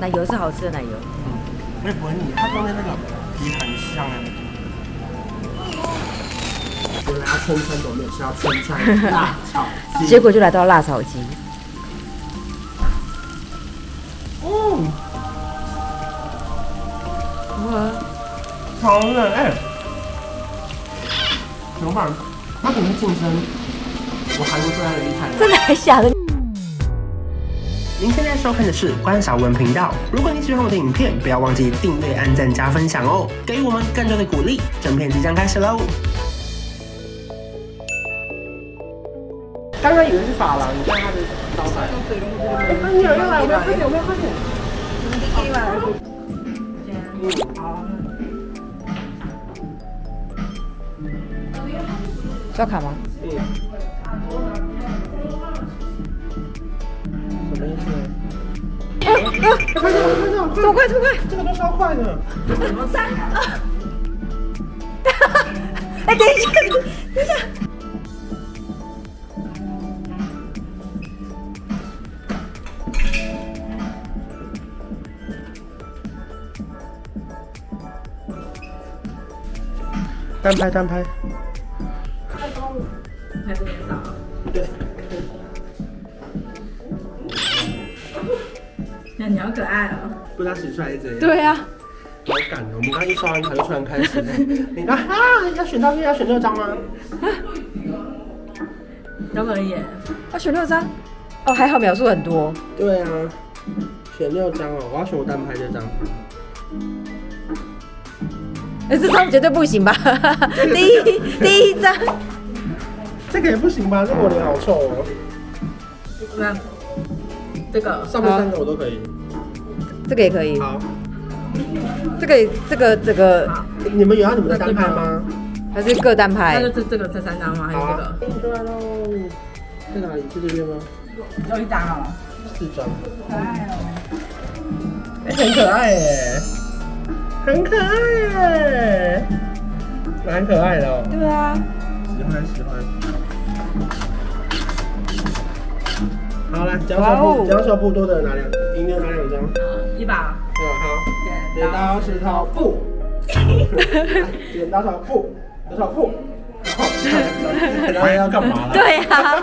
奶油是好吃的奶油。嗯，我也不会腻，它中间那个皮很香哎。我来要春川斗面是要春川辣炒鸡，结果就来到辣炒鸡。嗯，哇，好冷哎！怎么办？他可能是竞争我韩国最爱的一台。真的还假的？您现在收看的是关少文频道。如果你喜欢我的影片，不要忘记订阅、按赞、加分享哦，给予我们更多的鼓励。正片即将开始喽！刚刚以为是发廊，你看他的招牌。哎，快点，快来，快点，快点！进来。嗯，好。刷卡吗？嗯。快点，快点，这么快，这么快！这个都超快的。三二？哎，等一下，等一下。单拍，单拍。对，你好可爱哦！不知道洗出来是怎样？对呀，好赶哦！我们刚一刷完卡就突然开始，你看啊，要选到要选六张吗？有可以，要选六张？哦，还好秒数很多。对啊，选六张哦，我要选我单拍这张。哎，这张绝对不行吧？第一第一张。这个也不行吧？这个我脸好臭哦。那这个上面三个我都可以。这个也可以。好。这个这个这个，你们有要你们的单拍吗？还是各单拍？那就这这个这三张吗？还是这个？出来喽！在哪里？在这边吗？只有一张哦。四张。可爱哦。哎，很可爱耶！很可爱耶！蛮可爱的哦。对啊。喜欢喜欢。好来，脚手部，脚手部多的拿两，赢的拿两张。一把。嗯，好。剪刀石头布。剪刀石头布，石头布。然后要干嘛了？对呀。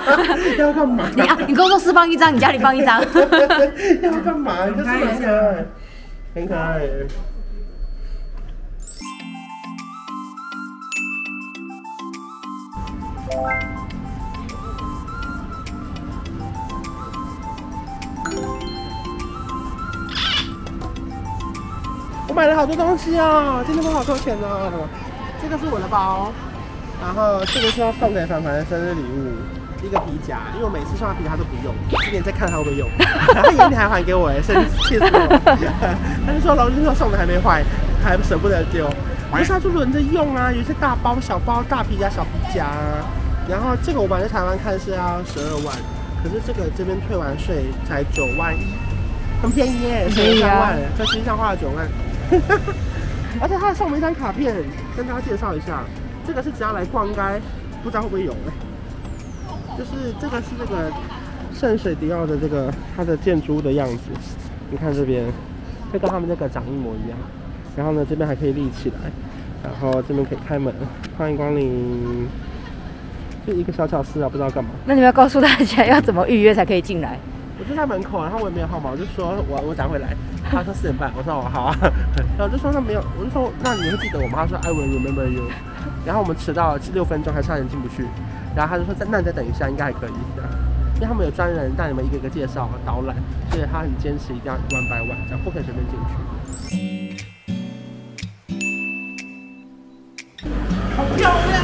要干嘛？你啊，你工作室放一张，你家里放一张。要干嘛？很可爱，很可爱。我买了好多东西啊，今天花好多钱呢。这个是我的包，然后这个是要送给凡凡的生日礼物，一个皮夹，因为我每次送他皮夹他都不用，今年再看他会不会用。他眼里还还给我哎，生气死我！他就说老师说送的还没坏，还舍不得丢。可是他就轮着用啊，有些大包、小包、大皮夹、小皮夹。然后这个我本来在台湾看是要十二万，可是这个这边退完税才九万一，很便宜耶，十三万，在身上花了九万。而且他还送了一张卡片，跟大家介绍一下，这个是只要来逛，应该不知道会不会有哎。就是这个是这个圣水迪奥的这个它的建筑的样子，你看这边，就跟他们那个长一模一样。然后呢，这边还可以立起来，然后这边可以开门，欢迎光临。就一个小巧思啊，不知道干嘛。那你们要告诉大家要怎么预约才可以进来？我就在门口，然后我也没有号码，我就说我我等会来。他说四点半，我说哦好啊。然后我就说那没有，我就说那你会记得我吗？他说 I will remember you。然后我们迟到了六分钟，还差点进不去。然后他就说再那你再等一下，应该还可以。因为他们有专人带你们一个一个介绍导览，所以他很坚持一定要 one by one，这样不可以随便进去。好漂亮。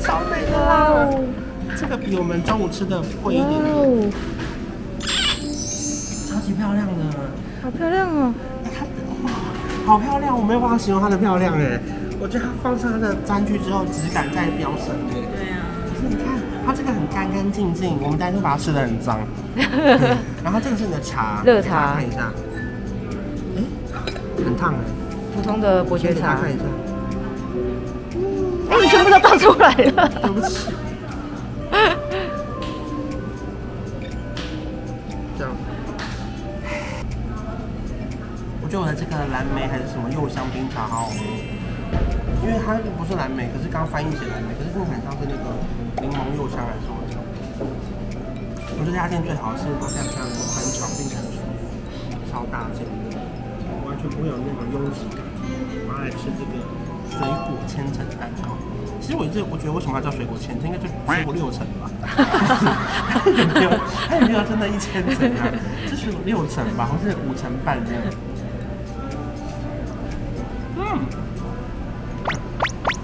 超美的啦！这个比我们中午吃的贵一点点，超级漂亮的，好漂亮哦！它哇，好漂亮！我没有办法形容它的漂亮哎，我觉得它放上它的餐具之后，质感在飙升哎。对啊，可是你看它这个很干干净净，我们担心把它吃的很脏。然后这个是你的茶，热茶，看一下。哎，很烫哎。普通的伯爵茶，看一下。哎，你全部都倒出来了，对不起。我觉得我的这个蓝莓还是什么柚香冰茶好好喝，因为它不是蓝莓，可是刚翻译写蓝莓，可是真的很像是那个柠檬柚香还是什么的。我觉得这家店最好是它这样这样宽敞并且很舒服，超大件，完全不会有那种拥挤感。我要来吃这个水果千层蛋糕。其实我一直我觉得为什么要叫水果千层，应该就水果六层吧。它也没有，它也没有真的一千层啊，这是六层吧，好像是五层半这样。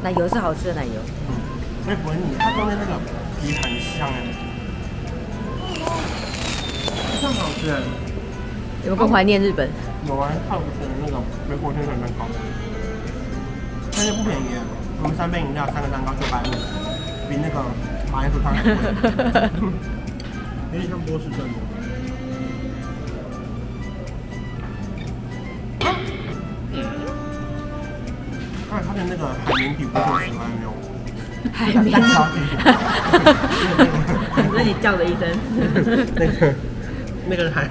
奶油是好吃的奶油。嗯，我也不会腻，它中间那个皮很香哎，这样好吃哎。有没有更怀念日本？有啊，看我吃的那个水果千层蛋糕，但是不便宜。我们三杯饮料，三个蛋糕九百五，比那个马铃薯汤还贵，有点像波士顿。的那个海绵体不是我喜欢的哦。海绵体。那你叫了一声。那个，那个海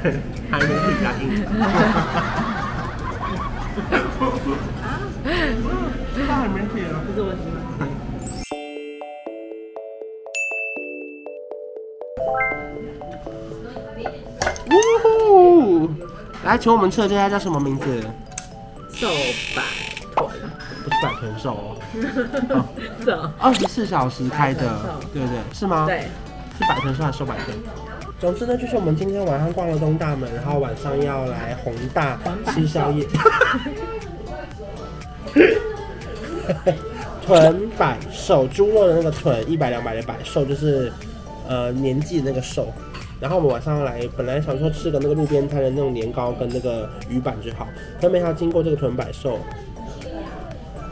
海绵体比较硬。大海绵体了，不是我喜欢。呜呼！来，请问我们吃的这家叫什么名字？寿百豚，不是百豚寿哦。二十四小时开的，对不对？是吗？对。是百豚寿还是寿百豚？总之呢，就是我们今天晚上逛了东大门，然后晚上要来宏大吃宵夜。豚百寿，猪肉的那个豚，一百两百的百寿就是呃年纪的那个寿。然后我们晚上来，本来想说吃个那个路边摊的那种年糕跟那个鱼板就好，但没想到经过这个豚百寿，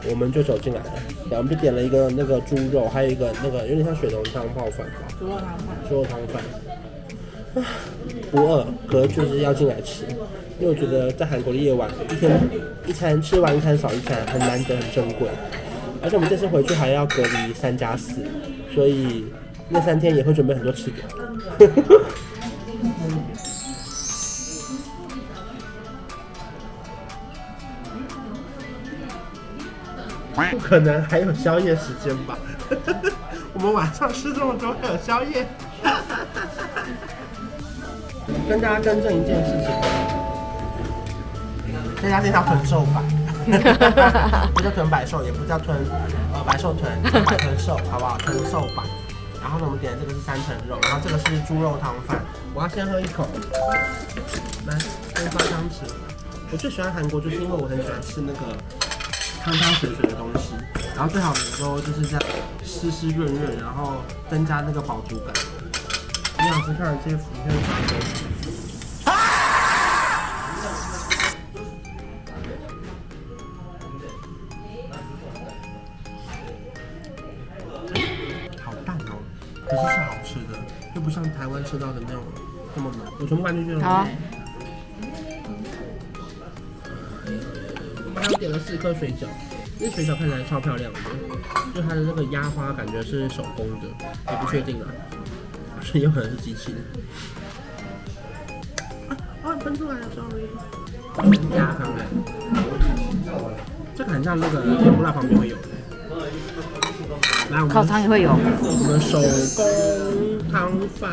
我们就走进来了。然后我们就点了一个那个猪肉，还有一个那个有点像水浓汤泡饭吧，猪肉汤饭，猪肉汤饭。啊，不饿，可是就是要进来吃。因为我觉得在韩国的夜晚，一天一餐吃完一餐少一餐，很难得，很珍贵。而且我们这次回去还要隔离三加四，所以那三天也会准备很多吃的。不可能还有宵夜时间吧？我们晚上吃这么多还有宵夜？跟大家更正一件事情。这家店叫豚寿百，不叫豚百寿，也不叫豚呃百寿豚，百豚寿，好不好？豚寿百。然后呢，我们点的这个是三层肉，然后这个是猪肉汤饭。我要先喝一口，来，先放汤匙。我最喜欢韩国，就是因为我很喜欢吃那个汤汤水水的东西，然后最好的时候就是这样湿湿润润，然后增加那个饱足感。你想吃看这些浮现的东西。可是是好吃的，又不像台湾吃到的那种那么浓。我全部搬进去了。点了四颗水饺，这水饺看起来超漂亮的，就它的那个压花感觉是手工的，也不确定啊，所以有可能是机器的。啊啊，喷出来了，sorry。压看看，这个很像那个甜不辣旁边会有的。来，我们烤肠也会有。我们手工汤饭。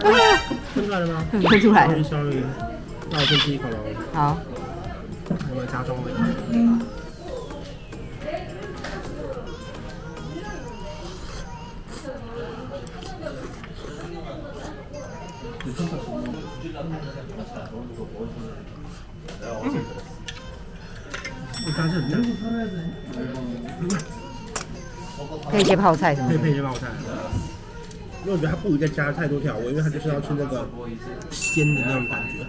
啊！喷出来了吗？喷出来了。那我先吃一口喽。好。有没有加重味？我加这里。配一些泡菜什么？可以配一些泡菜。因为我觉得它不宜再加太多调味，因为它就是要吃那个鲜的那种感觉。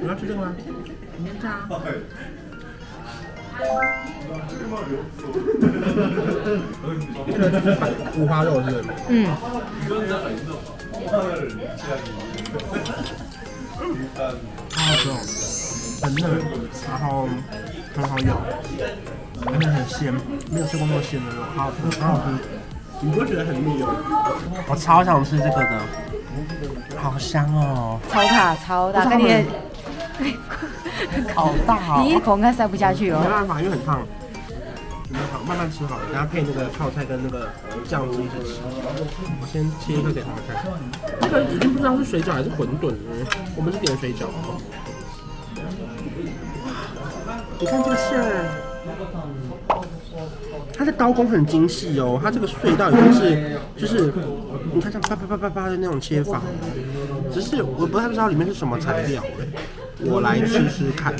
你要吃这个吗？你先加。这个就是五花肉，是不是？嗯。好好吃哦，很嫩，然后很好咬，而且很鲜，没有吃过那么鲜的肉，好好吃，好好吃。你不会觉得很腻哦？我超想吃这个的，好香哦！超大超大，跟你的好大哦！你一口应该塞不下去哦。没办法，因为很烫。好，慢慢吃好了，等下配那个泡菜跟那个酱汁一起吃。我先切一个给他们看。这个已经不知道是水饺还是馄饨了。我们是点水饺。你看这个馅，它的刀工很精细哦，它这个隧道已经是就是，你看像啪啪啪啪啪的那种切法，只是我不太知道里面是什么材料，我来试试看。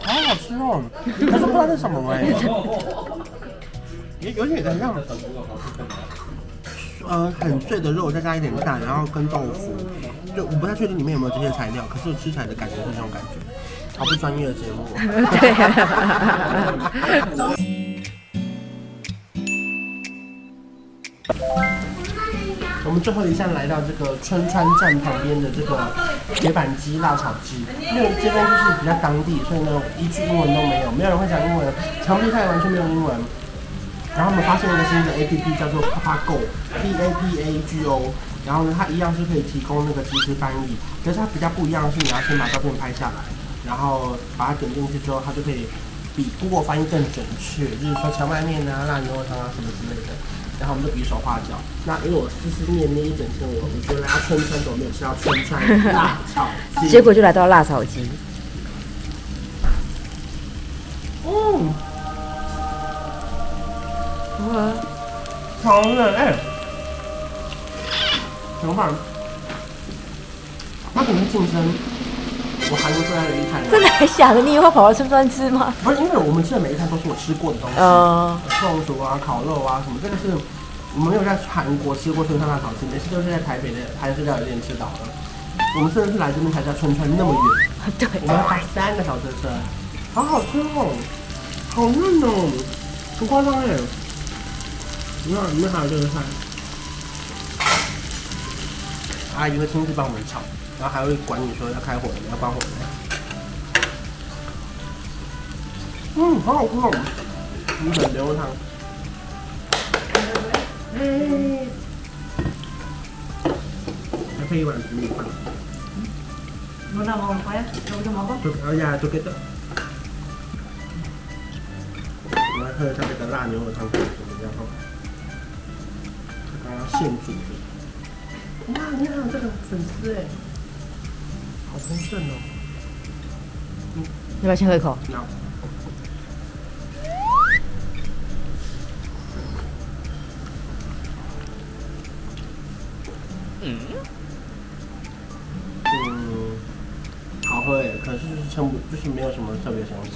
好好吃哦，可是不知道是什么哎。也有点像，呃，很碎的肉，再加一点蛋，然后跟豆腐，就我不太确定里面有没有这些材料，可是吃起来的感觉是这种感觉，好不专业的节目。对。我们最后一站来到这个春川站旁边的这个铁板鸡辣炒鸡，因为这边就是比较当地，所以呢一句英文都没有，没有人会讲英文，墙壁上也完全没有英文。然后我们发现了一个新的 A P P，叫做 Papago，P A P A G O。然后呢，它一样是可以提供那个即时翻译，可是它比较不一样的是，你要先把照片拍下来，然后把它点进去之后，它就可以比 Google 翻译更准确，就是说荞麦面啊、辣牛肉汤啊什么之类的。然后我们就比手画脚。那因为我思思念念一整天，我我觉得来到春川都没有吃到春川辣炒鸡，结果就来到辣炒鸡。嗯。哇，好冷哎！怎么办？那肯定晋升，我韩国最爱的一餐。真的还想着？你以后跑到春川吃吗？不是，因为我们吃的每一餐都是我吃过的东西。嗯。凤薯啊，烤肉啊，什么这个是我们没有在韩国吃过春川辣炒鸡，每次都是在台北的韩式料理店吃到的。我们甚至是来这边才知道春川那么远。对。我们要开三个小时的车，好好吃哦，好嫩哦，不夸张哎。你看，里面还有这个菜，阿姨会亲自帮我们炒，然后还会管你说要开火，你要关火。嗯，好好吃哦，牛肉汤。嗯，还配一碗米饭。我那我快呀，要不就毛包。哎呀，就给的。我来喝一下这个辣牛肉汤，怎么样？现煮的，哇！你看这个粉丝哎，好丰盛哦。嗯，要不要先喝一口？要。嗯。嗯，好喝哎，可是就是撑不，就是没有什么特别想吃，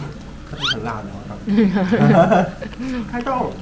可是很辣的，好像。开动。